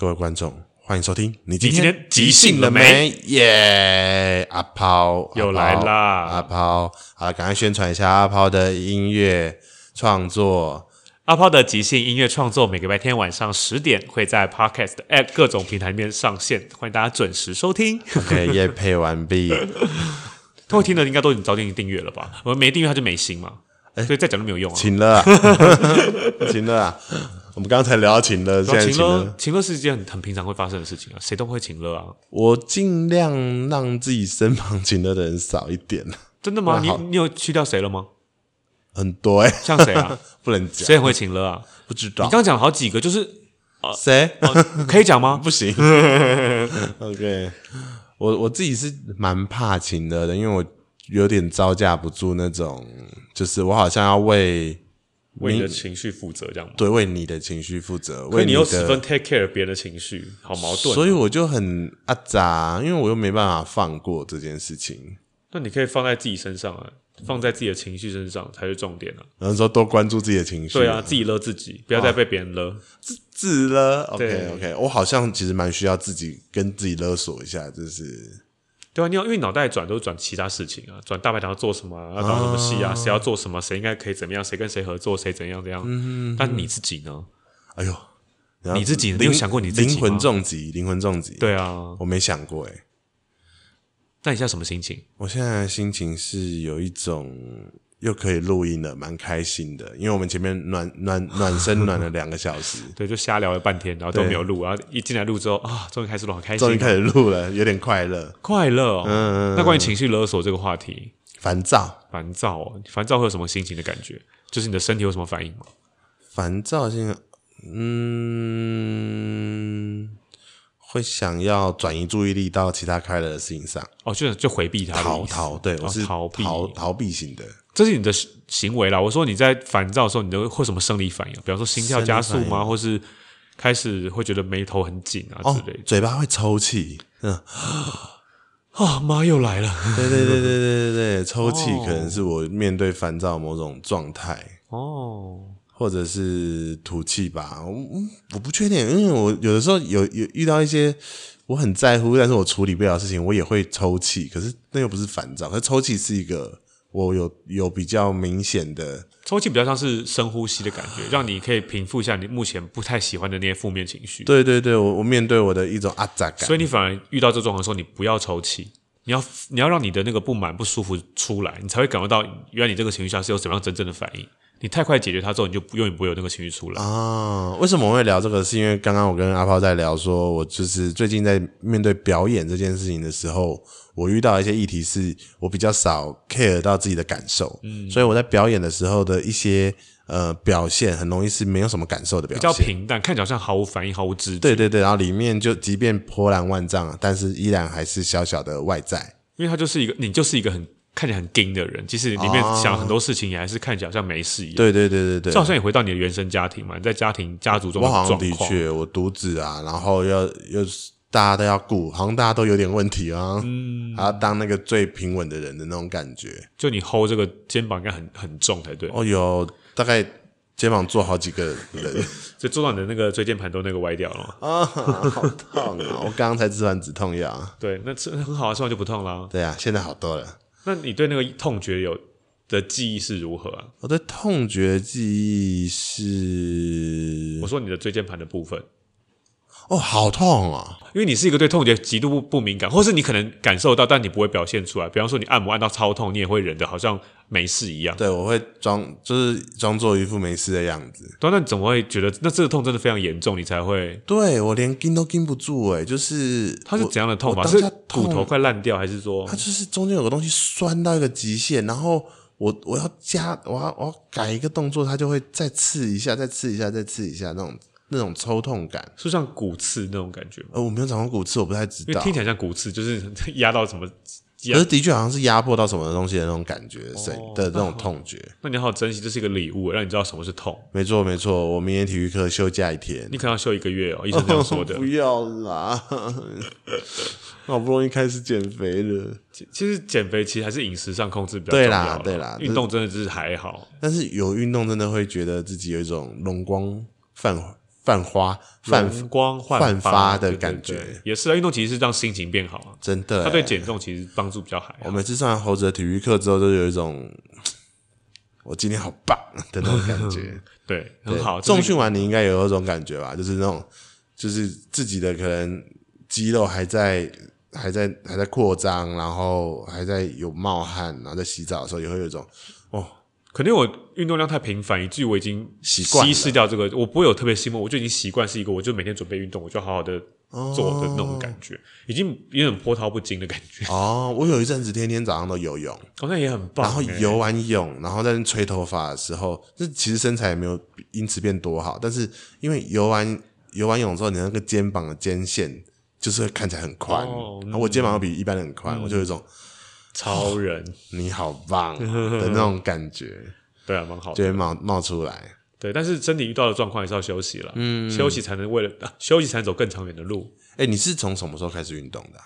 各位观众，欢迎收听。你今天即兴了没？耶！阿抛又来啦！阿抛，好，赶快宣传一下阿抛的音乐创作。阿抛的即兴音乐创作，每个白天晚上十点会在 Podcast App 各种平台里面上线，欢迎大家准时收听。OK，夜配完毕。会听的应该都已经早点订阅了吧？我们没订阅他就没心嘛，欸、所以再讲都没有用啊。请了，请了啊！我们刚才聊到情乐，现在情乐，情乐是一件很很平常会发生的事情啊，谁都会情乐啊。我尽量让自己身旁情乐的人少一点。真的吗？你你有去掉谁了吗？很多哎、欸，像谁啊？不能讲。谁很会情乐啊？不知道。你刚讲好几个，就是谁、呃呃？可以讲吗？不行。OK，我我自己是蛮怕情乐的，因为我有点招架不住那种，就是我好像要为。为你的情绪负责，这样吗？对，为你的情绪负责。可你又十分 take care 别人的情绪，好矛盾啊。所以我就很阿杂，因为我又没办法放过这件事情。那你可以放在自己身上啊，放在自己的情绪身上才是重点啊。然后说多关注自己的情绪。对啊，自己勒自己，不要再被别人勒。自自勒，OK OK。我好像其实蛮需要自己跟自己勒索一下，就是。对啊，你要因为脑袋转都转其他事情啊，转大排档要做什么，啊要导什么戏啊，谁、啊、要做什么，谁应该可以怎么样，谁跟谁合作，谁怎样怎样。嗯，但你自己呢？哎呦，你自己，你有想过你自己吗？灵魂重疾，灵魂重疾。对啊，我没想过哎。那你现在什么心情？我现在的心情是有一种。又可以录音了，蛮开心的，因为我们前面暖暖暖身暖了两个小时，对，就瞎聊了半天，然后都没有录，然后一进来录之后啊，终于开始录，好开心，终于开始录了，有点快乐，快乐、哦，嗯，那关于情绪勒索这个话题，烦躁，烦躁哦，烦躁会有什么心情的感觉？就是你的身体有什么反应吗？烦躁性，嗯。会想要转移注意力到其他快乐的事情上，哦，就就回避它，逃逃，对，我是逃避。逃逃避型的，这是你的行为啦。我说你在烦躁的时候，你都会什么生理反应？比方说心跳加速吗？或是开始会觉得眉头很紧啊之类的？哦，嘴巴会抽泣，嗯，啊妈又来了，对对对对对对对，抽泣可能是我面对烦躁某种状态哦。或者是吐气吧，我我不确定，因为我有的时候有有遇到一些我很在乎，但是我处理不了的事情，我也会抽气。可是那又不是烦躁，可是抽气是一个我有有比较明显的抽气，比较像是深呼吸的感觉，让你可以平复一下你目前不太喜欢的那些负面情绪。对对对，我我面对我的一种阿杂感，所以你反而遇到这种状况的时候，你不要抽气，你要你要让你的那个不满不舒服出来，你才会感觉到原来你这个情绪下是有什么样真正的反应。你太快解决它之后，你就永远不会有那个情绪出来啊！为什么我会聊这个？是因为刚刚我跟阿炮在聊，说我就是最近在面对表演这件事情的时候，我遇到一些议题，是我比较少 care 到自己的感受，嗯，所以我在表演的时候的一些呃表现，很容易是没有什么感受的表现，比较平淡，看起来好像毫无反应、毫无知觉。对对对，然后里面就即便波澜万丈，但是依然还是小小的外在，因为它就是一个，你就是一个很。看起来很硬的人，其实里面想很多事情，也还是看起来好像没事一样。对对对对对，就好像你回到你的原生家庭嘛，你在家庭家族中的状况。我好像的确，我独子啊，然后要又大家都要顾，好像大家都有点问题啊，嗯，还要当那个最平稳的人的那种感觉。就你 hold 这个肩膀应该很很重才对。哦，有大概肩膀坐好几个人，就坐到你的那个椎间盘都那个歪掉了 啊，好痛啊！我刚刚才吃完止痛药。对，那吃很好啊，吃完就不痛了。对啊，现在好多了。那你对那个痛觉有的记忆是如何啊？我的痛觉记忆是，我说你的椎间盘的部分。哦，好痛啊！因为你是一个对痛觉极度不不敏感，或是你可能感受到，但你不会表现出来。比方说，你按摩按到超痛，你也会忍的好像没事一样。对，我会装，就是装作一副没事的样子。对，那你怎么会觉得那这个痛真的非常严重？你才会？对，我连盯都盯不住哎，就是它是怎样的痛法？是骨头快烂掉，还是说它就是中间有个东西酸到一个极限，然后我我要加，我要我要改一个动作，它就会再刺一下，再刺一下，再刺一下那种。那种抽痛感，是像骨刺那种感觉吗？呃，我没有长过骨刺，我不太知道。因为听起来像骨刺，就是 压到什么，可是的确好像是压迫到什么东西的那种感觉，谁、哦、的那种痛觉。那你好好珍惜，这是一个礼物，让你知道什么是痛。没错，没错，我明天体育课休假一天，你可能要休一个月哦，医生这样 说的。不要啦，好不容易开始减肥了。其实减肥其实还是饮食上控制比较重要。对啦，对啦，运动真的就是还好，但是有运动真的会觉得自己有一种容光焕泛花、泛光、焕发的感觉，也是啊。运动其实是让心情变好啊，真的。它对减重其实帮助比较好。我每次上完猴子的体育课之后，都有一种 我今天好棒的那种感觉。对，很好。重训完你应该有那种感觉吧？就是那种，就是自己的可能肌肉还在、还在、还在扩张，然后还在有冒汗，然后在洗澡的时候也会有一种哦。肯定我运动量太频繁，以至于我已经习惯稀释掉这个，我不会有特别兴奋，我就已经习惯是一个，我就每天准备运动，我就好好的做的那种感觉，哦、已经有点波涛不惊的感觉。哦，我有一阵子天天早上都游泳，好像、哦、也很棒。然后游完泳，然后在那吹头发的时候，这其实身材也没有因此变多好，但是因为游完游完泳之后，你那个肩膀的肩线就是会看起来很宽，哦、然后我肩膀又比一般人很宽，嗯、我就有一种。超人，你好棒的那种感觉，对啊，蛮好的，就会冒冒出来。对，但是身体遇到的状况也是要休息了，嗯，休息才能为了、啊、休息才能走更长远的路。哎、欸，你是从什么时候开始运动的、啊？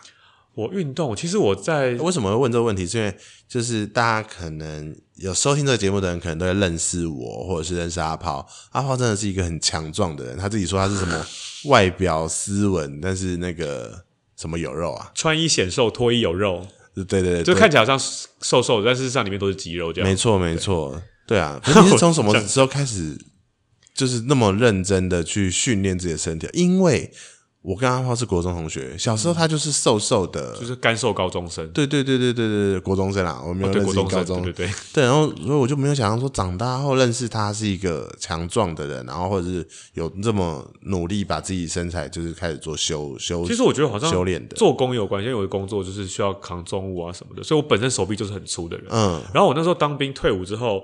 我运动，其实我在为什么会问这个问题？是因为就是大家可能有收听这个节目的人，可能都会认识我，或者是认识阿炮。阿炮真的是一个很强壮的人，他自己说他是什么 外表斯文，但是那个什么有肉啊？穿衣显瘦，脱衣有肉。对对对，就看起来好像瘦瘦的，但事实上里面都是肌肉这样。没错没错，对啊。你是从什么 时候开始，就是那么认真的去训练自己的身体？因为。我跟阿炮是国中同学，小时候他就是瘦瘦的，就是干瘦高中生。对对对对对对，国中生啊，我没有认识高中，对对对。对，然后所以我就没有想到说长大后认识他是一个强壮的人，然后或者是有这么努力把自己身材就是开始做修修。其实我觉得好像修炼的做工有关系，因为我的工作就是需要扛重物啊什么的，所以我本身手臂就是很粗的人。嗯，然后我那时候当兵退伍之后，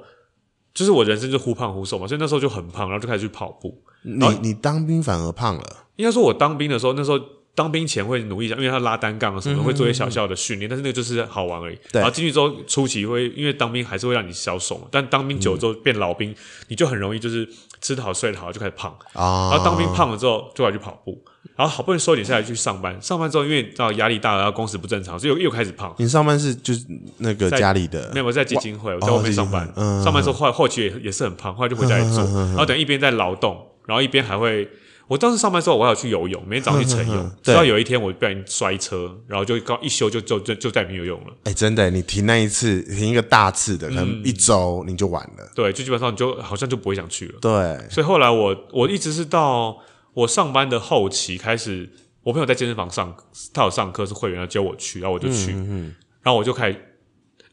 就是我人生就忽胖忽瘦嘛，所以那时候就很胖，然后就开始去跑步。你你当兵反而胖了？应该说，我当兵的时候，那时候当兵前会努力一下，因为他拉单杠什么的，会做一些小小的训练，嗯、但是那个就是好玩而已。然后进去之后，初期会因为当兵还是会让你消瘦嘛，但当兵久了之后变老兵，嗯、你就很容易就是吃得好睡得好就开始胖啊。然后当兵胖了之后，就要去跑步，然后好不容易收点下来去上班，上班之后因为到压力大了，然后工时不正常，所以又又开始胖。你上班是就是那个家里的？没有，我在基金会，我在外面上班。嗯、上班之后后来后期也也是很胖，后来就回家里做，嗯、然后等一边在劳动，然后一边还会。我当时上班的时候，我还要去游泳，每天早上去晨泳。直到有一天，我不小心摔车，然后就刚一休就就就就再也没有游泳了。哎、欸，真的，你停那一次，停一个大次的，可能一周你就完了。嗯、对，就基本上你就好像就不会想去了。对，所以后来我我一直是到我上班的后期开始，我朋友在健身房上，他有上课是会员要叫我去，然后我就去，嗯嗯然后我就开始。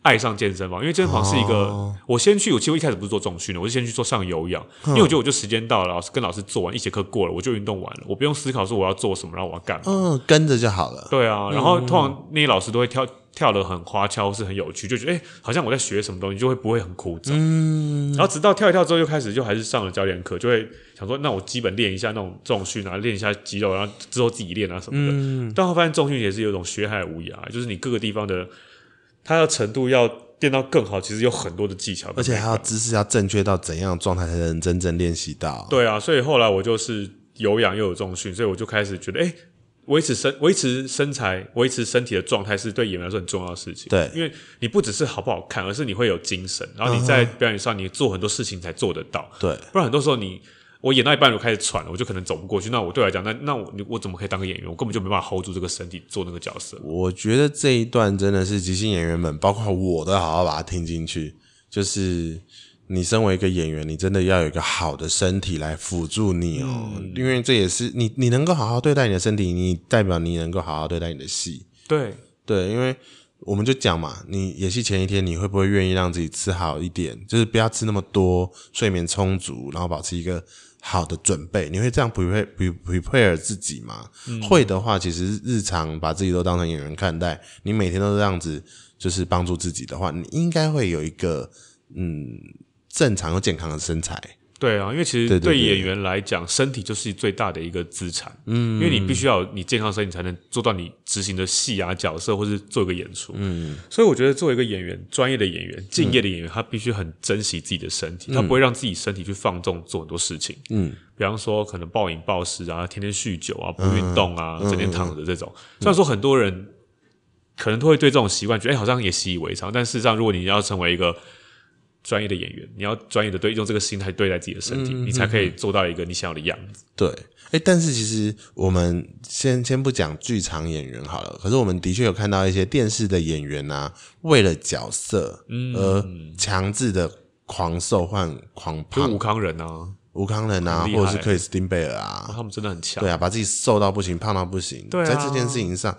爱上健身房，因为健身房是一个，哦、我先去，我其实一开始不是做重训的，我是先去做上有氧，嗯、因为我觉得我就时间到了，老师跟老师做完一节课过了，我就运动完了，我不用思考说我要做什么，然后我要干嘛，嗯，跟着就好了。对啊，然后通常那些老师都会跳跳得很花俏，是很有趣，就觉得哎、欸，好像我在学什么东西，就会不会很枯燥。嗯，然后直到跳一跳之后，又开始就还是上了教练课，就会想说，那我基本练一下那种重训啊，练一下肌肉，然后之后自己练啊什么的。嗯，但后发现重训也是有一种学海无涯，就是你各个地方的，它的程度要。练到更好，其实有很多的技巧，而且还要姿势要正确到怎样的状态才能真正练习到。对啊，所以后来我就是有氧又有重训，所以我就开始觉得，哎、欸，维持身维持身材、维持身体的状态是对演员来说很重要的事情。对，因为你不只是好不好看，而是你会有精神，然后你在表演上你做很多事情才做得到。对，不然很多时候你。我演到一半，我开始喘了，我就可能走不过去。那我对我来讲，那那我我怎么可以当个演员？我根本就没办法 hold 住这个身体做那个角色。我觉得这一段真的是即兴演员们，包括我都好好把它听进去。就是你身为一个演员，你真的要有一个好的身体来辅助你哦，嗯、因为这也是你你能够好好对待你的身体，你代表你能够好好对待你的戏。对对，因为我们就讲嘛，你演戏前一天，你会不会愿意让自己吃好一点？就是不要吃那么多，睡眠充足，然后保持一个。好的准备，你会这样 prepare prepare 自己吗？嗯、会的话，其实日常把自己都当成演员看待，你每天都是这样子，就是帮助自己的话，你应该会有一个嗯正常又健康的身材。对啊，因为其实对演员来讲，身体就是最大的一个资产。嗯，因为你必须要有你健康身体，才能做到你执行的戏啊角色，或是做一个演出。嗯，所以我觉得作为一个演员，专业的演员，敬业的演员，嗯、他必须很珍惜自己的身体，他不会让自己身体去放纵做很多事情。嗯，比方说可能暴饮暴食啊，天天酗酒啊，不运动啊，嗯、整天躺着这种。嗯、虽然说很多人可能都会对这种习惯觉得，哎，好像也习以为常，但事实上，如果你要成为一个专业的演员，你要专业的对用这个心态对待自己的身体，嗯、你才可以做到一个你想要的样子。对，哎，但是其实我们先先不讲剧场演员好了，可是我们的确有看到一些电视的演员啊，为了角色而强制的狂瘦换狂胖，吴康人啊，吴康仁啊，或者是克里斯汀贝尔啊，他们真的很强，对啊，把自己瘦到不行，胖到不行，对啊、在这件事情上，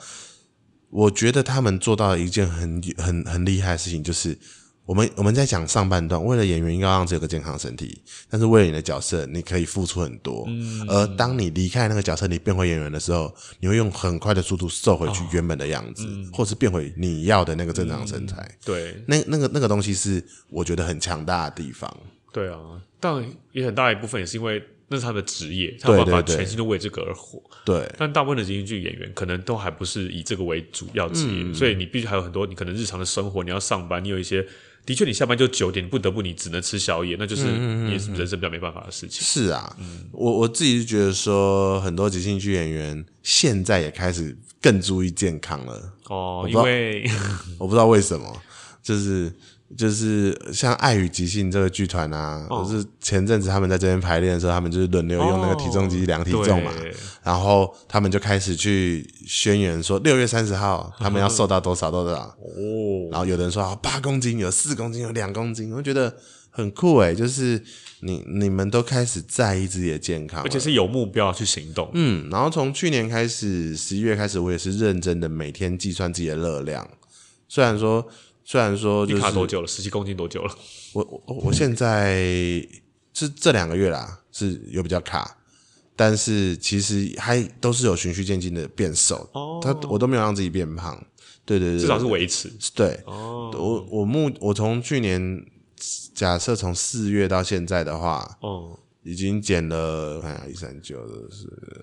我觉得他们做到了一件很很很厉害的事情，就是。我们我们在讲上半段，为了演员应该让自己有个健康身体，但是为了你的角色，你可以付出很多。嗯，而当你离开那个角色，你变回演员的时候，你会用很快的速度瘦回去原本的样子，哦嗯、或是变回你要的那个正常身材。嗯、对，那那个那个东西是我觉得很强大的地方。对啊，但也很大一部分也是因为那是他的职业，他有办法全心的为这个而活。对，对，对，但大部分的即兴剧演员可能都还不是以这个为主要职业，嗯、所以你必须还有很多你可能日常的生活，你要上班，你有一些。的确，你下班就九点，不得不你只能吃宵夜，那就是也是人生比较没办法的事情。是啊，嗯、我我自己是觉得说，很多即兴剧演员现在也开始更注意健康了。哦，因为 我不知道为什么，就是。就是像爱与即兴这个剧团啊，就、哦、是前阵子他们在这边排练的时候，他们就是轮流用那个体重机量体重嘛，哦、然后他们就开始去宣言说六月三十号 他们要瘦到多少多少。哦，然后有的人说八公斤，有四公斤，有两公斤，我觉得很酷诶，就是你你们都开始在意自己的健康，而且是有目标去行动。嗯，然后从去年开始十一月开始，我也是认真的每天计算自己的热量，虽然说。虽然说、就是，你卡多久了？十七公斤多久了？我我我现在是这两个月啦，是有比较卡，但是其实还都是有循序渐进的变瘦。哦，他我都没有让自己变胖，对对对，至少是维持。对，哦，我我目我从去年假设从四月到现在的话，哦。已经减了，看一三九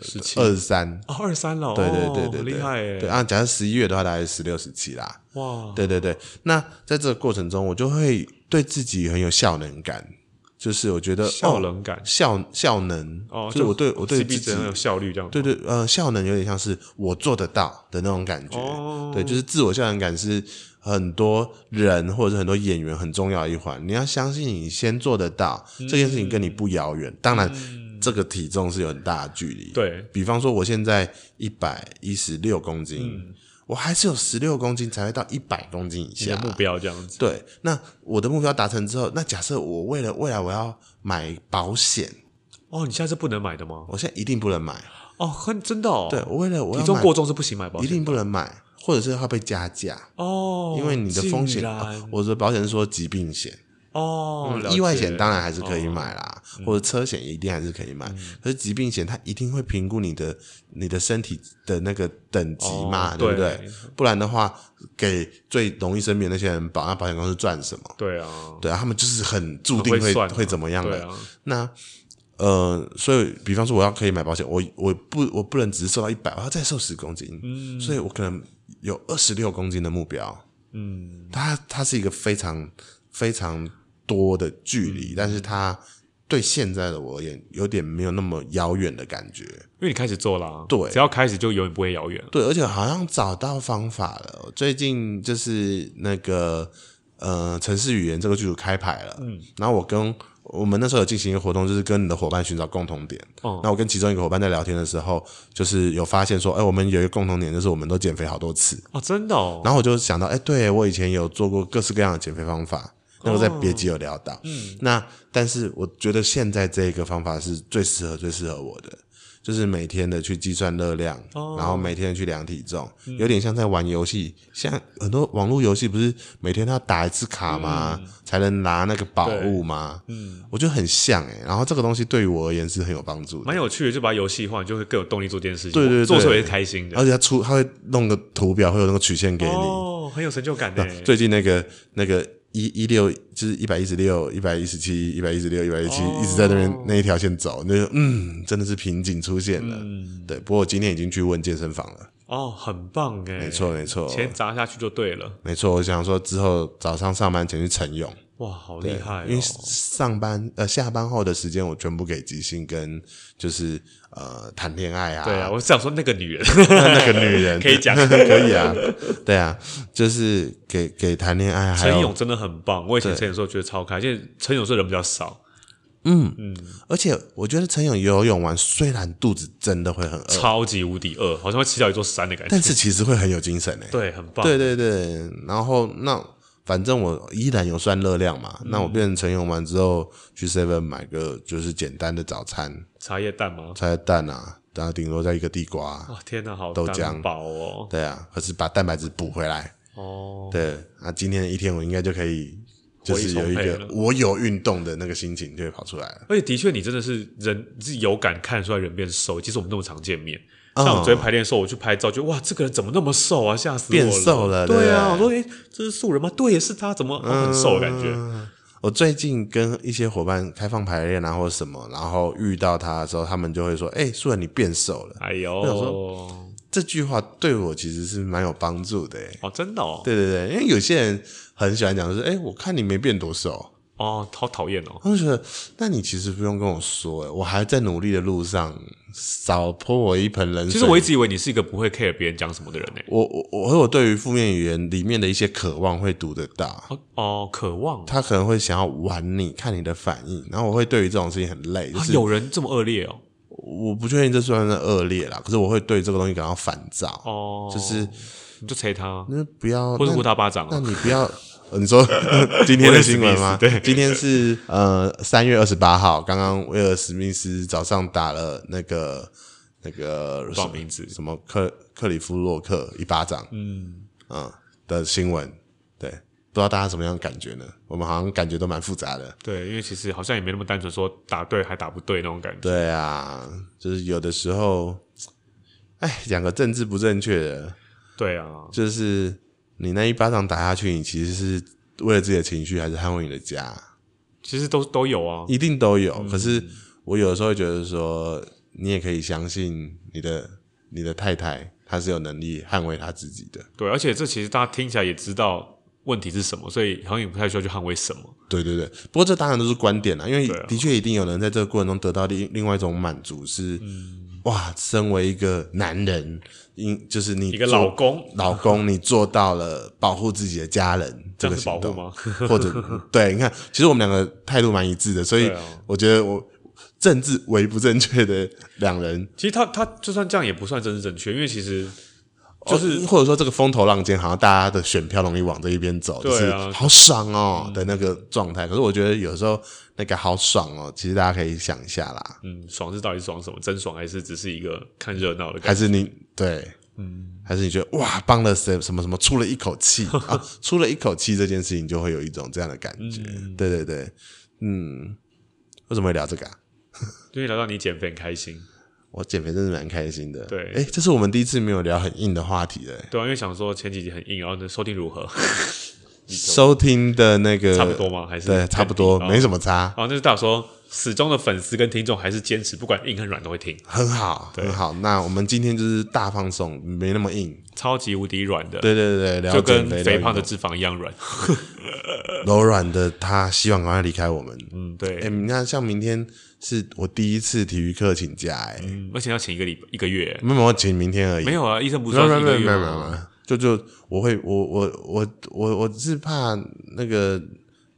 是二十三哦，二十三了，对对对对，对，厉害哎。对啊，假设十一月的话，大概是十六十七啦。哇，对对对。那在这个过程中，我就会对自己很有效能感，就是我觉得效能感，效效能哦，就是我对我对自己很有效率这样。对对，呃，效能有点像是我做得到的那种感觉。对，就是自我效能感是。很多人或者是很多演员很重要一环，你要相信你先做得到、嗯、这件事情跟你不遥远。当然，嗯、这个体重是有很大的距离。对，比方说我现在一百一十六公斤，嗯、我还是有十六公斤才会到一百公斤以下。目标这样子。对，那我的目标达成之后，那假设我为了未来我要买保险，哦，你现在是不能买的吗？我现在一定不能买。哦，很真的哦。对，我为了我体重过重是不行买保险，一定不能买。或者是会被加价。哦，因为你的风险，啊、我的保险是说疾病险。哦、嗯，意外险当然还是可以买啦，哦、或者车险一定还是可以买，嗯、可是疾病险它一定会评估你的你的身体的那个等级嘛，哦、对不对？对。不然的话，给最容易生病的那些人保，那保险公司赚什么？对啊，对啊，他们就是很注定会会，会怎么样的？啊、那。呃，所以比方说我要可以买保险，我我不我不能只是瘦到一百，我要再瘦十公斤，嗯，所以我可能有二十六公斤的目标，嗯，它它是一个非常非常多的距离，嗯、但是它对现在的我而言有点没有那么遥远的感觉，因为你开始做了、啊，对，只要开始就永远不会遥远，对，而且好像找到方法了，最近就是那个呃城市语言这个剧组开牌了，嗯，然后我跟。我们那时候有进行一个活动，就是跟你的伙伴寻找共同点。哦，那我跟其中一个伙伴在聊天的时候，就是有发现说，哎，我们有一个共同点，就是我们都减肥好多次。哦，真的哦。然后我就想到，哎，对，我以前有做过各式各样的减肥方法，那个在别集有聊到。嗯，那但是我觉得现在这个方法是最适合、最适合我的。就是每天的去计算热量，哦、然后每天去量体重，嗯、有点像在玩游戏。像很多网络游戏，不是每天他要打一次卡吗？嗯、才能拿那个宝物吗？嗯，我觉得很像诶。然后这个东西对于我而言是很有帮助的，蛮有趣的。就把游戏化，就会更有动力做这件事情。对对对，做出来也是开心的。而且他出，他会弄个图表，会有那个曲线给你，哦，很有成就感的。最近那个那个。一一六就是一百一十六，一百一十七，一百一十六，一百一十七，一直在那边那一条线走，那就嗯，真的是瓶颈出现了。嗯，对。不过我今天已经去问健身房了。哦，很棒诶。没错没错，钱砸下去就对了。没错，我想说之后早上上班前去晨泳。哇，好厉害、哦！因为上班呃下班后的时间，我全部给即兴跟就是呃谈恋爱啊。对啊，我想说那个女人，那个女人 可以讲，可以啊。对啊，就是给给谈恋爱。陈勇真的很棒，我以前陈勇时候觉得超开心，因为陈勇是人比较少。嗯嗯，而且我觉得陈勇游泳完，虽然肚子真的会很饿，超级无敌饿，好像会吃掉一座山的感觉，但是其实会很有精神诶。对，很棒。对对对，然后那。反正我依然有算热量嘛，嗯、那我变成成勇完之后去 Seven 买个就是简单的早餐，茶叶蛋吗？茶叶蛋啊，然后顶多再一个地瓜。哇，天哪，好豆浆饱哦。对啊，可是把蛋白质补回来。哦，对，那今天的一天我应该就可以，就是有一个我有运动的那个心情就会跑出来了。而且的确，你真的是人是有感看出来人变瘦，其实我们那么常见面。像我昨天排练的时候，我去拍照，就哇，这个人怎么那么瘦啊？吓死我了！变瘦了，对啊，我说，诶、欸、这是素人吗？对，是他，怎么很瘦的感觉、嗯？我最近跟一些伙伴开放排练啊，或者什么，然后遇到他的时候，他们就会说：“哎、欸，素人你变瘦了。”哎呦，说这句话对我其实是蛮有帮助的。哦，真的哦，对对对，因为有些人很喜欢讲的是：“哎、欸，我看你没变多瘦。”哦，好讨厌哦！我就觉得，那你其实不用跟我说，我还在努力的路上，少泼我一盆冷水。其实我一直以为你是一个不会 care 别人讲什么的人呢。我我我我对于负面语言里面的一些渴望会读得到。哦，哦，渴望，他可能会想要玩你，看你的反应，然后我会对于这种事情很累。就是、啊、有人这么恶劣哦？我不确定这算不算恶劣啦，可是我会对这个东西感到烦躁。哦，就是你就捶他，那不要，或者呼他巴掌、啊。那你不要。你说 今天的新闻吗？对，今天是呃三月二十八号，刚刚威尔史密斯早上打了那个那个什么名字什么克克里夫洛克一巴掌，嗯。嗯的新闻，对，不知道大家什么样的感觉呢？我们好像感觉都蛮复杂的，对，因为其实好像也没那么单纯，说打对还打不对那种感觉，对啊，就是有的时候，哎，两个政治不正确的，对啊，就是。你那一巴掌打下去，你其实是为了自己的情绪，还是捍卫你的家？其实都都有啊，一定都有。嗯、可是我有的时候会觉得说，你也可以相信你的你的太太，她是有能力捍卫她自己的。对，而且这其实大家听起来也知道问题是什么，所以好像也不太需要去捍卫什么。对对对，不过这当然都是观点啦，因为的确一定有人在这个过程中得到另另外一种满足是。嗯哇，身为一个男人，因就是你一个老公，老公，你做到了保护自己的家人 这个行动吗？或者对，你看，其实我们两个态度蛮一致的，所以我觉得我政治为不正确的两人，其实他他就算这样也不算政治正确，因为其实。就是或者说这个风头浪尖，好像大家的选票容易往这一边走，就是好爽哦的那个状态。可是我觉得有时候那个好爽哦，其实大家可以想一下啦。嗯，爽是到底爽什么？真爽还是只是一个看热闹的感觉？还是你对？嗯，还是你觉得哇，帮了谁什么什么出了一口气啊？出了一口气这件事情就会有一种这样的感觉。对对对，嗯，为什么会聊这个啊？因为聊到你减肥很开心。我减肥真的蛮开心的。对，哎，这是我们第一次没有聊很硬的话题的。对啊，因为想说前几集很硬，然后呢，收听如何？收听的那个差不多吗？还是对，差不多，没什么差。哦，那就代表说，始终的粉丝跟听众还是坚持，不管硬和软都会听。很好，很好。那我们今天就是大放送，没那么硬，超级无敌软的。对对对，就跟肥胖的脂肪一样软，柔软的。他希望赶快离开我们。嗯，对。哎，你看，像明天。是我第一次体育课请假哎、而且要请一个礼一个月，没有，我请明天而已。没有啊，医生不是说一个月吗？没有没有没有没有，就就我会我我我我我是怕那个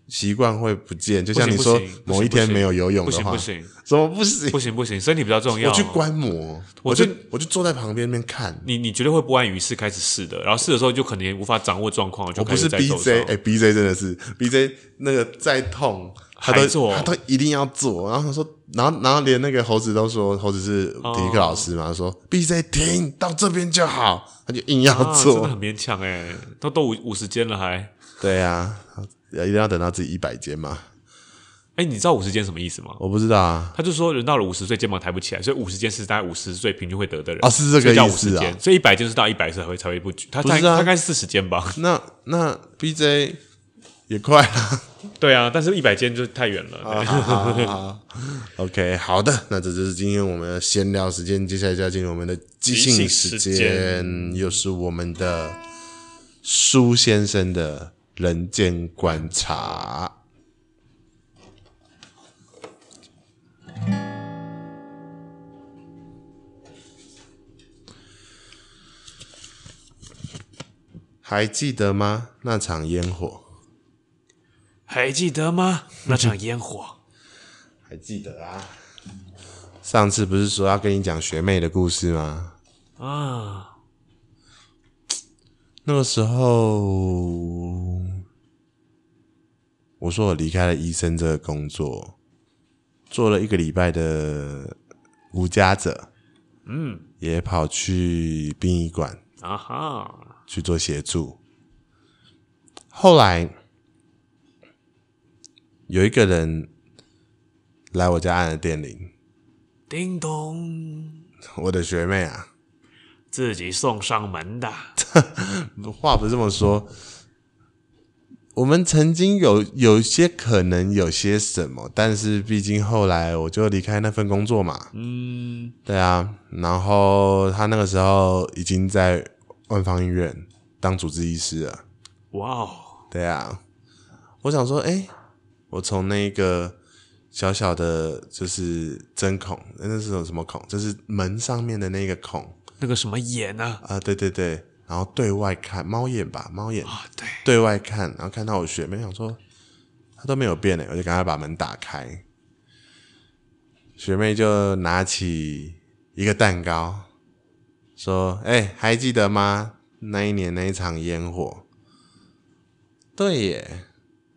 习惯会不见，就像你说某一天没有游泳的话，不行不行，怎么不行？不行不行，身体比较重要。我去观摩，我就我就坐在旁边边看。你你绝对会不安于室开始试的，然后试的时候就可能无法掌握状况，就不是 BJ 哎，BJ 真的是 BJ 那个再痛。他都做，他都一定要做。然后他说，然后然后连那个猴子都说，猴子是体育课老师嘛，哦、说 BJ 停到这边就好，他就硬要做，啊、真的很勉强诶，都都五五十间了还。对呀、啊，一定要等到自己一百间嘛。哎，你知道五十间什么意思吗？我不知道啊。他就说，人到了五十岁肩膀抬不起来，所以五十间是大概五十岁平均会得的人。啊，是这个意思啊。所以一百间是到一百岁才会才会不举。他他大概是四十间吧。那那 BJ。也快了。对啊但是一百间就太远了。啊 ok 好的那这就是今天我们的闲聊时间接下来就要进入我们的即兴时间。又是我们的苏先生的人间观察。还记得吗？那场烟火。还记得吗？那场烟火。还记得啊。上次不是说要跟你讲学妹的故事吗？啊。那个时候，我说我离开了医生这个工作，做了一个礼拜的无家者，嗯，也跑去殡仪馆啊哈去做协助。后来有一个人来我家按了电铃，叮咚，我的学妹啊。自己送上门的 话不是这么说。我们曾经有有些可能有些什么，但是毕竟后来我就离开那份工作嘛。嗯，对啊。然后他那个时候已经在万方医院当主治医师了。哇哦，对啊。我想说，哎，我从那个小小的，就是针孔，那是种什么孔？就是门上面的那个孔。那个什么眼啊？啊，对对对，然后对外看猫眼吧，猫眼啊，对，对外看，然后看到我学妹，想说她都没有变呢，我就赶快把门打开，学妹就拿起一个蛋糕，说：“哎，还记得吗？那一年那一场烟火？对耶，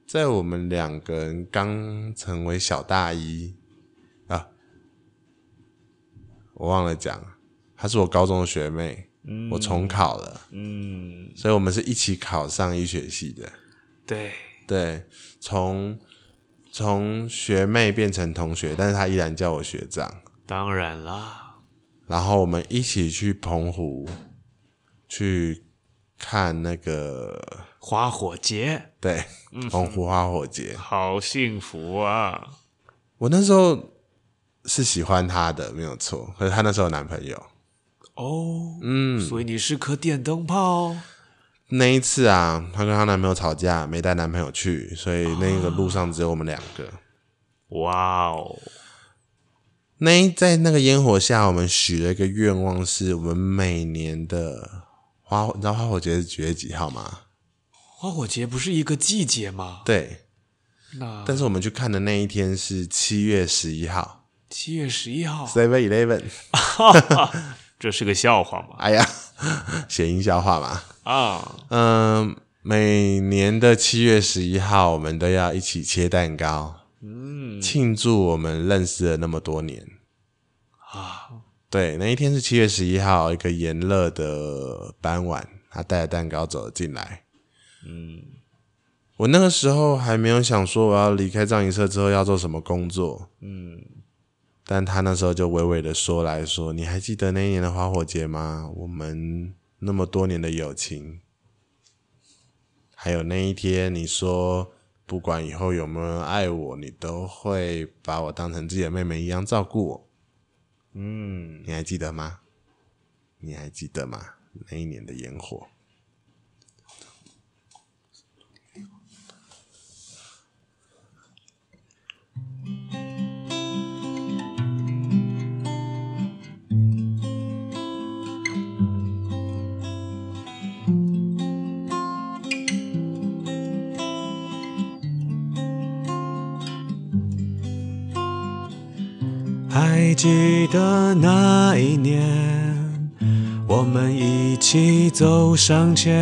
在我们两个人刚成为小大一啊，我忘了讲。”她是我高中的学妹，嗯、我重考了，嗯，所以我们是一起考上医学系的，对。对，从从学妹变成同学，但是她依然叫我学长，当然啦，然后我们一起去澎湖去看那个花火节，对，澎湖花火节，嗯，好幸福啊！我那时候是喜欢她的，没有错，可是她那时候有男朋友。哦，嗯，所以你是颗电灯泡。那一次啊，她跟她男朋友吵架，没带男朋友去，所以那个路上只有我们两个。哇哦！那在那个烟火下，我们许了一个愿望，是我们每年的花，你知道花火节是几月几号吗？花火节不是一个季节吗？对。那但是我们去看的那一天是七月十一号。七月十一号。Seven Eleven。这是个笑话吗？哎呀，谐音笑话嘛。啊，嗯，每年的七月十一号，我们都要一起切蛋糕，嗯，庆祝我们认识了那么多年。啊，对，那一天是七月十一号，一个炎热的傍晚，他带着蛋糕走了进来。嗯，我那个时候还没有想说我要离开藏银社之后要做什么工作。嗯。但他那时候就娓娓的说来说：“你还记得那一年的花火节吗？我们那么多年的友情，还有那一天，你说不管以后有没有人爱我，你都会把我当成自己的妹妹一样照顾我。嗯，你还记得吗？你还记得吗？那一年的烟火。”还记得那一年，我们一起走上前，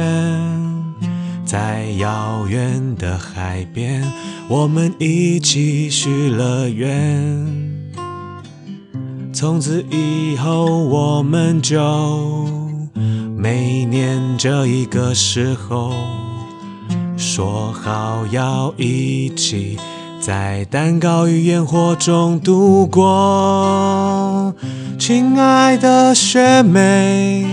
在遥远的海边，我们一起许了愿。从此以后，我们就每年这一个时候，说好要一起。在蛋糕与烟火中度过，亲爱的学妹，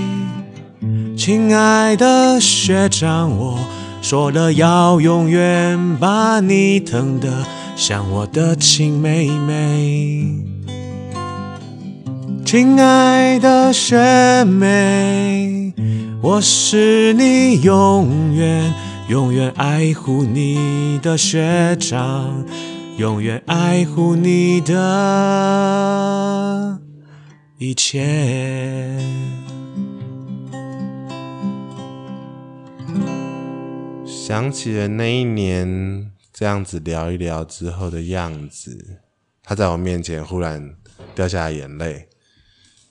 亲爱的学长，我说了要永远把你疼得像我的亲妹妹。亲爱的学妹，我是你永远。永远爱护你的学长，永远爱护你的一切。想起了那一年这样子聊一聊之后的样子，他在我面前忽然掉下了眼泪。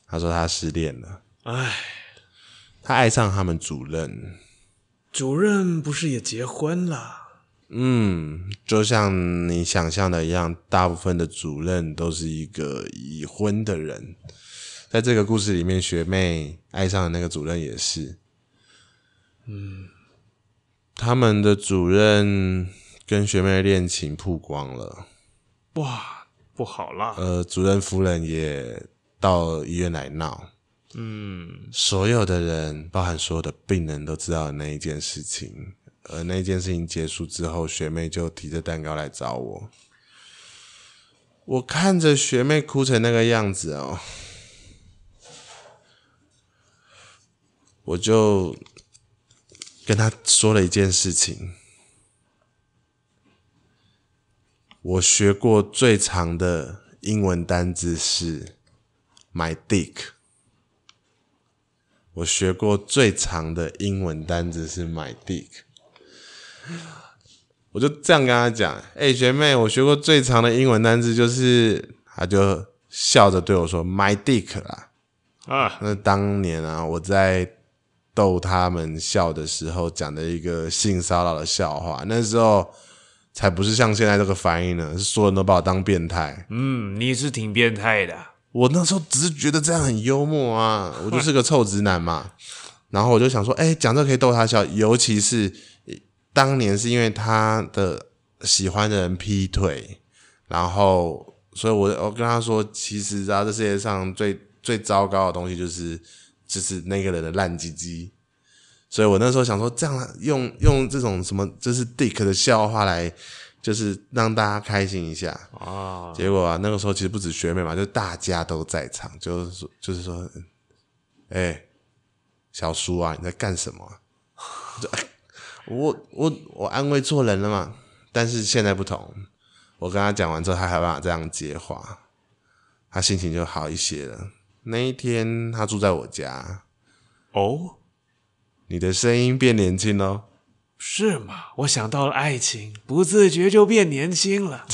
他说他失恋了，唉，他爱上他们主任。主任不是也结婚了？嗯，就像你想象的一样，大部分的主任都是一个已婚的人。在这个故事里面，学妹爱上的那个主任也是。嗯，他们的主任跟学妹的恋情曝光了，哇，不好啦。呃，主任夫人也到医院来闹。嗯，所有的人，包含所有的病人都知道那一件事情。而那件事情结束之后，学妹就提着蛋糕来找我。我看着学妹哭成那个样子哦，我就跟她说了一件事情。我学过最长的英文单字是 my dick。我学过最长的英文单字是 my dick。我就这样跟他讲：“哎、欸，学妹，我学过最长的英文单字就是……”他就笑着对我说：“my dick 啦。”啊，那当年啊，我在逗他们笑的时候讲的一个性骚扰的笑话，那时候才不是像现在这个反应呢，是所有人都把我当变态。嗯，你是挺变态的。我那时候只是觉得这样很幽默啊，我就是个臭直男嘛。然后我就想说：“哎、讲这可以逗他笑，尤其是……”当年是因为他的喜欢的人劈腿，然后，所以我我跟他说，其实啊，这世界上最最糟糕的东西就是就是那个人的烂鸡鸡。所以我那时候想说，这样用用这种什么就是 dick 的笑话来，就是让大家开心一下啊。结果啊，那个时候其实不止学妹嘛，就大家都在场，就是说就是说，哎、欸，小叔啊，你在干什么？就我我我安慰错人了嘛？但是现在不同，我跟他讲完之后，他还有办法这样接话，他心情就好一些了。那一天他住在我家，哦，你的声音变年轻了，是吗？我想到了爱情，不自觉就变年轻了。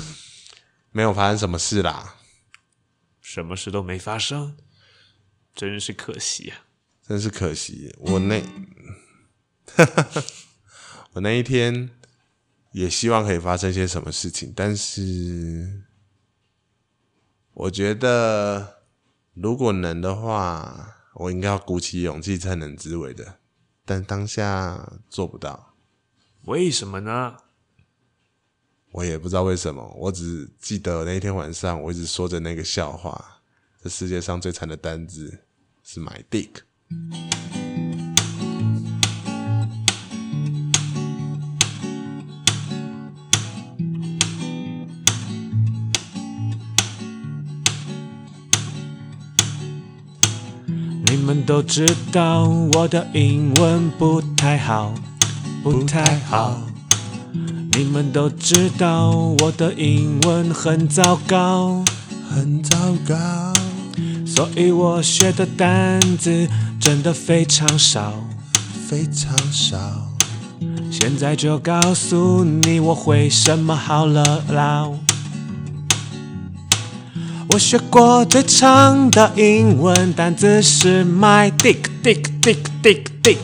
没有发生什么事啦，什么事都没发生，真是可惜啊！真是可惜，我那。哈哈哈，我那一天也希望可以发生些什么事情，但是我觉得如果能的话，我应该要鼓起勇气才能自为的，但当下做不到。为什么呢？我也不知道为什么，我只记得那一天晚上，我一直说着那个笑话：这世界上最惨的单子是 my dick。们都知道我的英文不太好，不太好。你们都知道我的英文很糟糕，很糟糕。所以我学的单字真的非常少，非常少。现在就告诉你我会什么好了啦。我学过最长的英文单词是 my dick dick dick dick dick。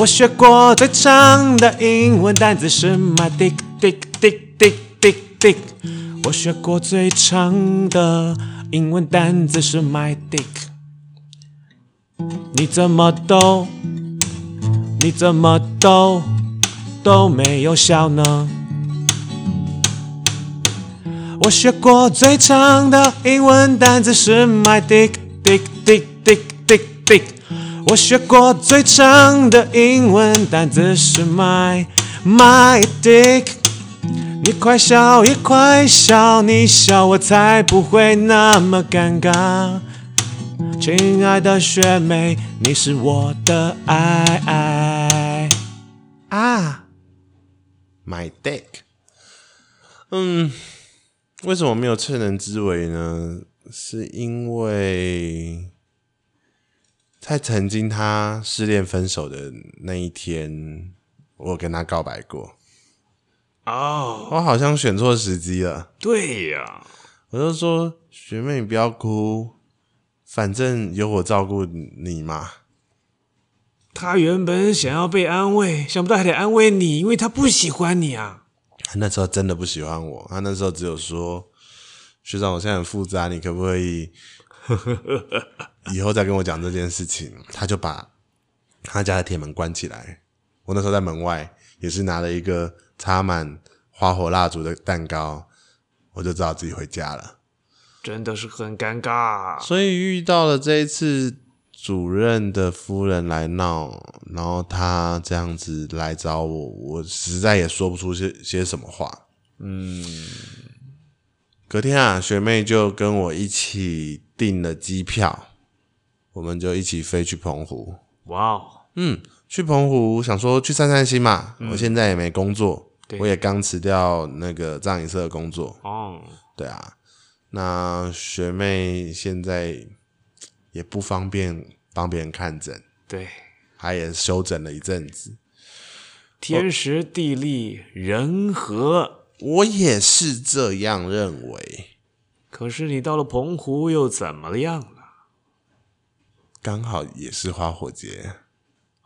我学过最长的英文单词是 my dick dick dick dick dick dick。我学过最长的英文单词是 my dick。你怎么都，你怎么都都没有笑呢？我学过最长的英文单词是 my dick dick dick dick dick dick。我学过最长的英文单词是 my my dick。你快笑，也快笑，你笑我才不会那么尴尬。亲爱的学妹，你是我的爱爱啊，my dick。嗯。为什么没有趁人之危呢？是因为在曾经他失恋分手的那一天，我跟他告白过。哦，我好像选错时机了。对呀，我就说学妹你不要哭，反正有我照顾你嘛。他原本想要被安慰，想不到还得安慰你，因为他不喜欢你啊。他那时候真的不喜欢我，他那时候只有说学长，我现在很复杂，你可不可以以后再跟我讲这件事情？他就把他家的铁门关起来。我那时候在门外，也是拿了一个插满花火蜡烛的蛋糕，我就知道自己回家了。真的是很尴尬。所以遇到了这一次。主任的夫人来闹，然后他这样子来找我，我实在也说不出些些什么话。嗯，隔天啊，学妹就跟我一起订了机票，我们就一起飞去澎湖。哇哦，嗯，去澎湖想说去散散心嘛。嗯，我现在也没工作，我也刚辞掉那个葬仪社的工作。哦，对啊，那学妹现在也不方便。帮别人看诊，对，他也休整了一阵子。天时地利人和，我也是这样认为。可是你到了澎湖又怎么样了？刚好也是花火节。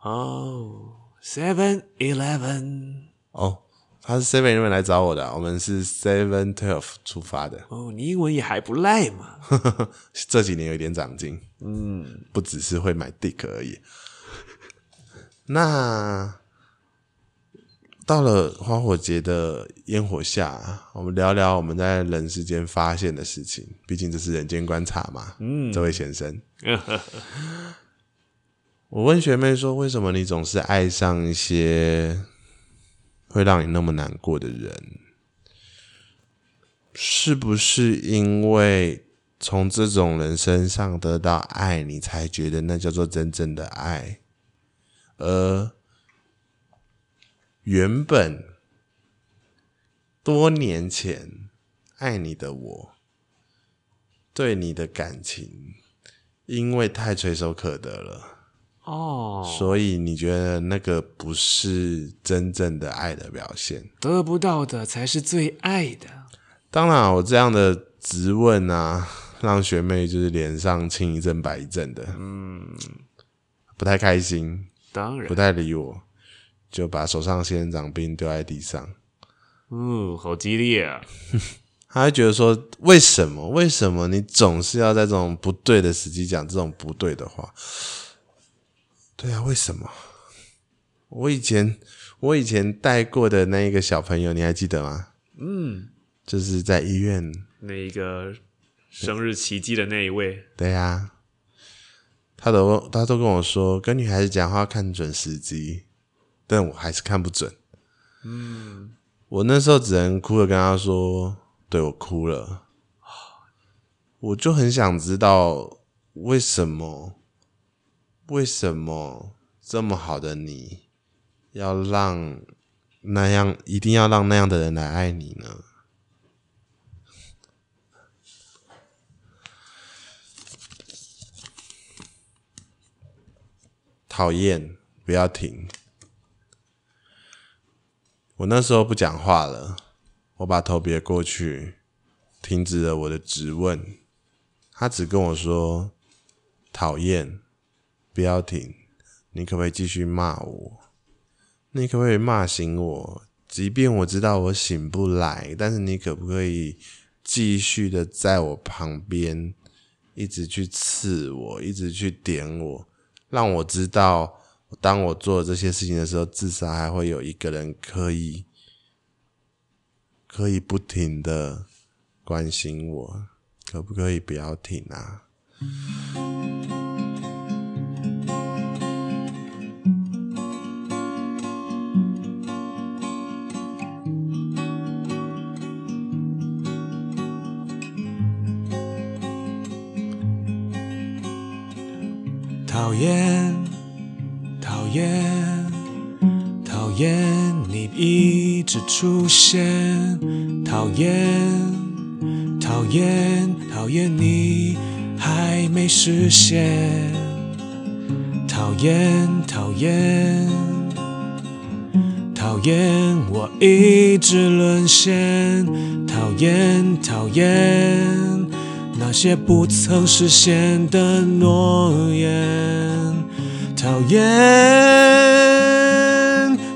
哦，Seven Eleven。哦。他是 Seven Eleven 来找我的，我们是 Seven Twelve 出发的。哦，你英文也还不赖嘛。这几年有点长进，嗯，不只是会买 Dick 而已。那到了花火节的烟火下，我们聊聊我们在人世间发现的事情。毕竟这是人间观察嘛。嗯，这位先生，我问学妹说：“为什么你总是爱上一些？”会让你那么难过的人，是不是因为从这种人身上得到爱，你才觉得那叫做真正的爱？而原本多年前爱你的我，对你的感情，因为太垂手可得了。哦，所以你觉得那个不是真正的爱的表现？得不到的才是最爱的。当然，我这样的质问啊，让学妹就是脸上青一阵白一阵的，嗯，不太开心，当然不太理我，就把手上仙人掌冰丢在地上。嗯，好激烈啊！他还觉得说，为什么？为什么你总是要在这种不对的时机讲这种不对的话？对啊，为什么？我以前我以前带过的那一个小朋友，你还记得吗？嗯，就是在医院那一个生日奇迹的那一位。对呀、啊，他都他都跟我说，跟女孩子讲话看准时机，但我还是看不准。嗯，我那时候只能哭着跟他说，对，我哭了。我就很想知道为什么。为什么这么好的你，要让那样一定要让那样的人来爱你呢？讨厌，不要停！我那时候不讲话了，我把头别过去，停止了我的质问。他只跟我说：“讨厌。”不要停！你可不可以继续骂我？你可不可以骂醒我？即便我知道我醒不来，但是你可不可以继续的在我旁边，一直去刺我，一直去点我，让我知道，当我做这些事情的时候，至少还会有一个人可以，可以不停的关心我。可不可以不要停啊？讨厌，讨厌，讨厌你一直出现。讨厌，讨厌，讨厌你还没实现。讨厌，讨厌，讨厌我一直沦陷，讨厌讨厌那些不曾实现的诺言，讨厌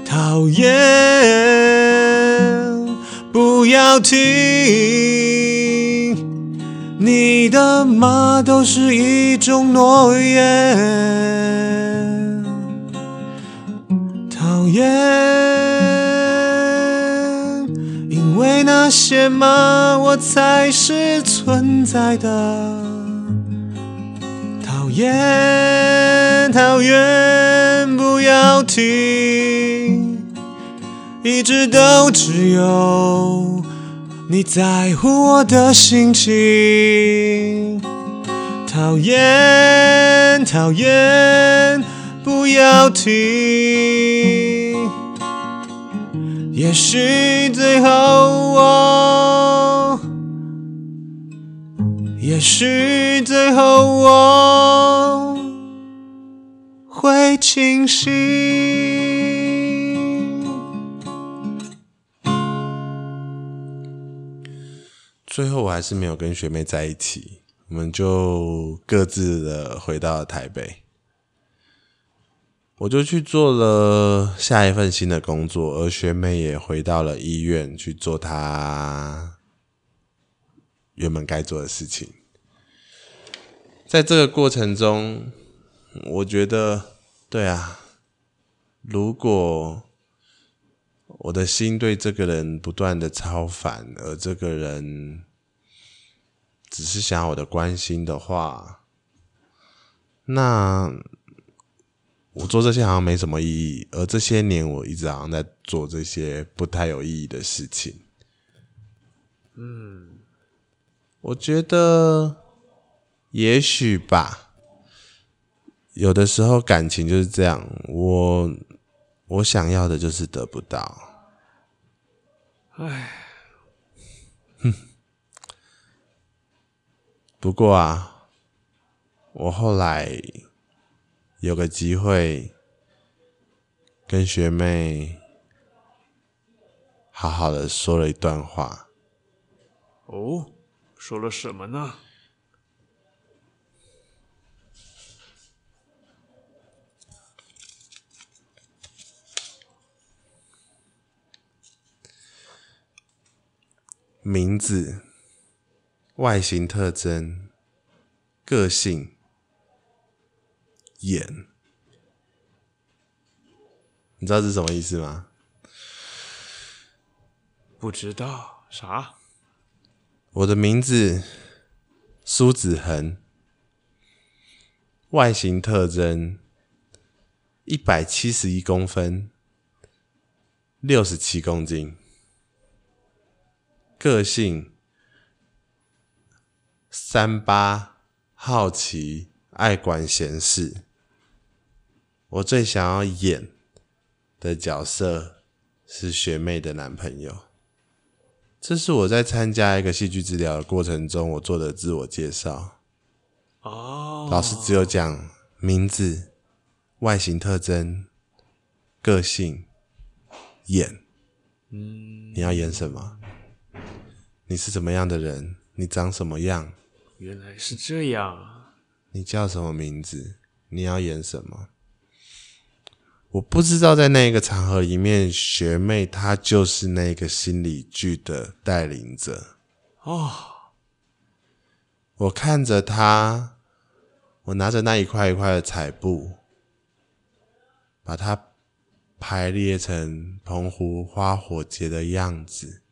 讨厌，不要停，你的骂都是一种诺言。讨厌，那些吗我才是存在的。讨厌，讨厌，不要停，一直都只有你在乎我的心情。讨厌，讨厌。不要停，也许最后我，也许最后我会清醒。最后我还是没有跟学妹在一起，我们就各自的回到了台北。我就去做了下一份新的工作，而学妹也回到了医院去做她原本该做的事情。在这个过程中，我觉得，对啊，如果我的心对这个人不断的超凡，而这个人只是想要我的关心的话，那。我做这些好像没什么意义，而这些年我一直好像在做这些不太有意义的事情。嗯，我觉得也许吧，有的时候感情就是这样，我我想要的就是得不到。唉，哼。不过啊，我后来。有个机会跟学妹好好的说了一段话。哦，说了什么呢？名字、外形特征、个性。眼，你知道是什么意思吗？不知道啥。我的名字苏子恒，外形特征一百七十一公分，六十七公斤，个性三八，好奇，爱管闲事。我最想要演的角色是学妹的男朋友。这是我在参加一个戏剧治疗的过程中，我做的自我介绍。哦，老师只有讲名字、外形特征、个性、演。嗯，你要演什么？你是什么样的人？你长什么样？原来是这样。你叫什么名字？你要演什么？我不知道在那一个场合里面，学妹她就是那个心理剧的带领者哦。我看着她，我拿着那一块一块的彩布，把它排列成澎湖花火节的样子，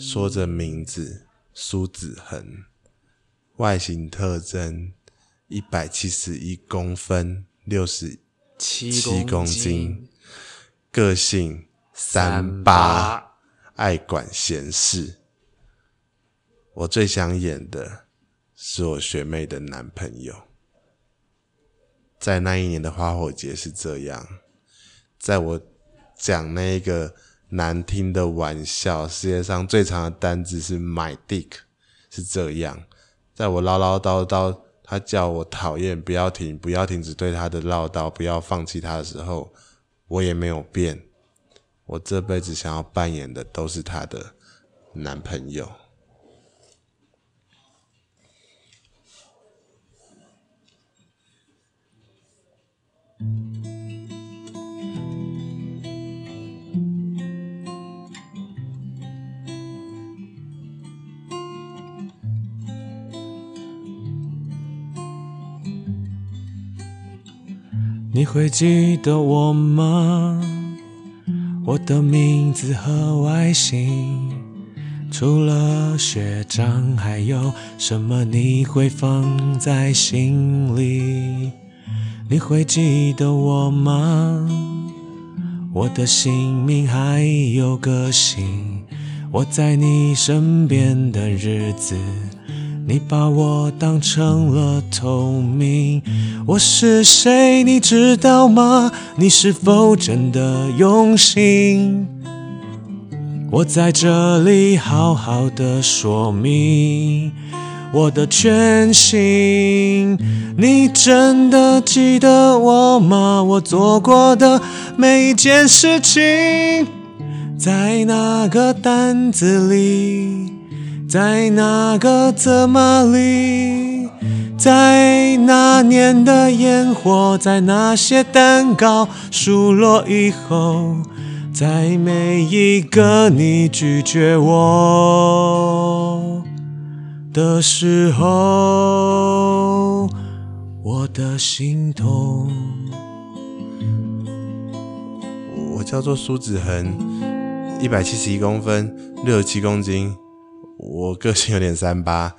说着名字苏子恒，外形特征一百七十一公分，六十。七公斤，个性三八，爱管闲事。我最想演的是我学妹的男朋友。在那一年的花火节是这样，在我讲那个难听的玩笑，世界上最长的单字是 my dick，是这样，在我唠唠叨叨。他叫我讨厌，不要停，不要停止对他的唠叨，不要放弃他的时候，我也没有变。我这辈子想要扮演的都是他的男朋友。你会记得我吗？我的名字和外形，除了学长，还有什么你会放在心里？你会记得我吗？我的姓名还有个性，我在你身边的日子。你把我当成了透明，我是谁你知道吗？你是否真的用心？我在这里好好的说明我的全心。你真的记得我吗？我做过的每一件事情，在那个单子里。在那个责骂里，在那年的烟火，在那些蛋糕数落以后，在每一个你拒绝我的时候，我的心痛。我叫做苏子恒，一百七十一公分，六十七公斤。我个性有点三八，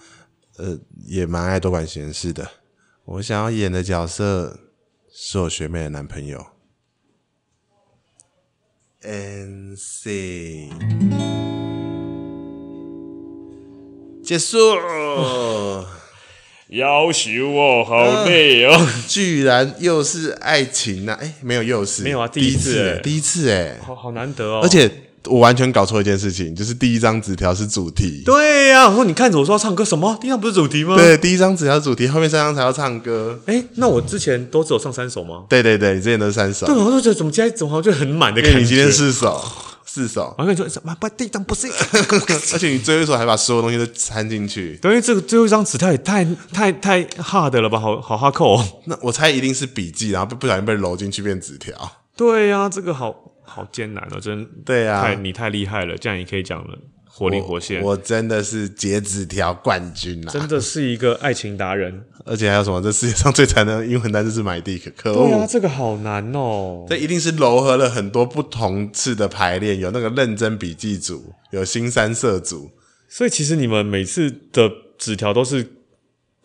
呃，也蛮爱多管闲事的。我想要演的角色是我学妹的男朋友。NC 结束，要求哦，好累哦，呃、居然又是爱情呐、啊？哎、欸，没有又是，没有啊，第一次，第一次哎，好好难得哦，而且。我完全搞错一件事情，就是第一张纸条是主题。对呀、啊，我说你看着我说要唱歌什么？第一张不是主题吗？对，第一张纸条主题，后面三张才要唱歌。哎、欸，那我之前都只有唱三首吗？对对对，你之前都是三首。对，我就觉得怎么今天怎么好像就很满的感觉。你今天四首，四首。我跟你说什么？不，第一张不是。而且你最后一首还把所有东西都掺进去。等于这个最后一张纸条也太太太 hard 了吧？好好哈扣。那我猜一定是笔记，然后不不小心被揉进去变纸条。对呀、啊，这个好。好艰难哦，真对啊，太你太厉害了，这样也可以讲了，活灵活现。我，我真的是截纸条冠军啊，真的是一个爱情达人。而且还有什么？这世界上最惨的英文单词是 my dick，可恶！对啊，这个好难哦。这一定是糅合了很多不同次的排练，有那个认真笔记组，有新三色组。所以其实你们每次的纸条都是，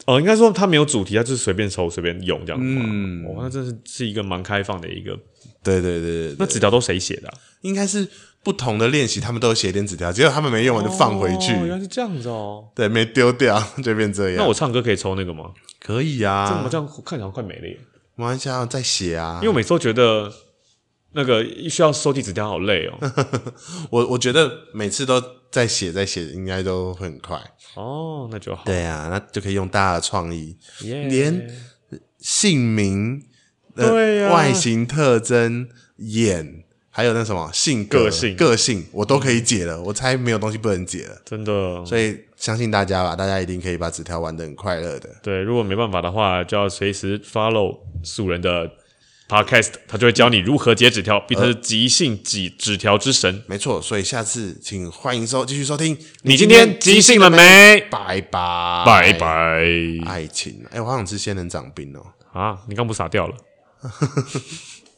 哦，应该说他没有主题，他就是随便抽随便用这样子。嗯，哦，那真是是一个蛮开放的一个。对对对对，那纸条都谁写的啊？应该是不同的练习，他们都有写点纸条，结果他们没用完就放回去。哦，原来是这样子哦。对，没丢掉就变这样。那我唱歌可以抽那个吗？可以啊。这么这样看起来快没了耶。没关系啊，再写啊。因为我每次都觉得那个需要收集纸条好累哦。我我觉得每次都在写再写，应该都会很快。哦，那就好。对啊，那就可以用大家的创意.连姓名。对、啊、外形特征、眼，还有那什么性格、个性、个性，我都可以解了。我猜没有东西不能解了，真的。所以相信大家吧，大家一定可以把纸条玩的很快乐的。对，如果没办法的话，就要随时 follow 素人的 podcast，他就会教你如何截纸条，并他是即兴纸纸条之神。没错，所以下次请欢迎收继续收听。你今天即兴了没？拜拜拜拜。爱情，哎、欸，我好想吃仙人掌冰哦。啊，你刚不撒掉了？